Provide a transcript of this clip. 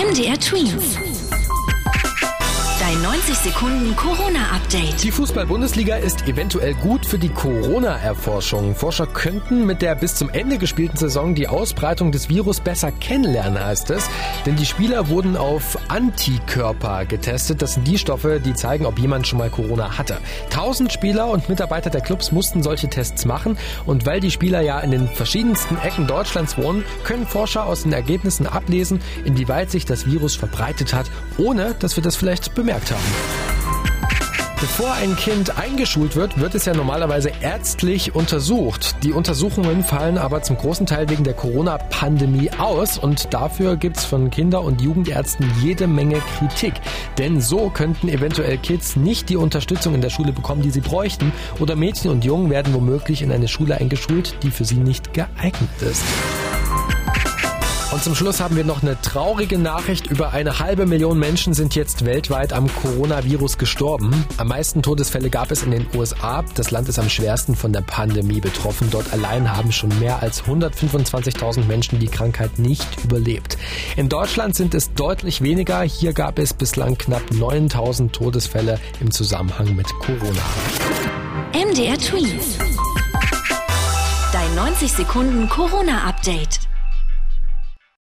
MDR Twins. Dein 90 Sekunden Corona-Update. Die Fußball-Bundesliga ist eventuell gut für die Corona-Erforschung. Forscher könnten mit der bis zum Ende gespielten Saison die Ausbreitung des Virus besser kennenlernen, heißt es. Denn die Spieler wurden auf Antikörper getestet. Das sind die Stoffe, die zeigen, ob jemand schon mal Corona hatte. Tausend Spieler und Mitarbeiter der Clubs mussten solche Tests machen. Und weil die Spieler ja in den verschiedensten Ecken Deutschlands wohnen, können Forscher aus den Ergebnissen ablesen, inwieweit sich das Virus verbreitet hat, ohne dass wir das vielleicht bemerken bemerkt haben. Bevor ein Kind eingeschult wird, wird es ja normalerweise ärztlich untersucht. Die Untersuchungen fallen aber zum großen Teil wegen der Corona-Pandemie aus und dafür gibt es von Kinder- und Jugendärzten jede Menge Kritik. Denn so könnten eventuell Kids nicht die Unterstützung in der Schule bekommen, die sie bräuchten oder Mädchen und Jungen werden womöglich in eine Schule eingeschult, die für sie nicht geeignet ist. Und zum Schluss haben wir noch eine traurige Nachricht. Über eine halbe Million Menschen sind jetzt weltweit am Coronavirus gestorben. Am meisten Todesfälle gab es in den USA. Das Land ist am schwersten von der Pandemie betroffen. Dort allein haben schon mehr als 125.000 Menschen die Krankheit nicht überlebt. In Deutschland sind es deutlich weniger. Hier gab es bislang knapp 9000 Todesfälle im Zusammenhang mit Corona. MDR Tweet. Dein 90 Sekunden Corona-Update.